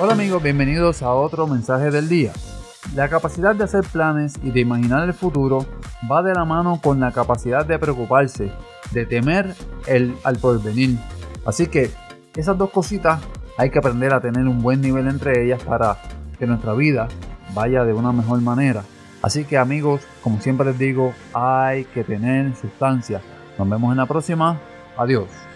Hola amigos, bienvenidos a otro mensaje del día. La capacidad de hacer planes y de imaginar el futuro va de la mano con la capacidad de preocuparse, de temer el al porvenir. Así que esas dos cositas hay que aprender a tener un buen nivel entre ellas para que nuestra vida vaya de una mejor manera. Así que amigos, como siempre les digo, hay que tener sustancia. Nos vemos en la próxima. Adiós.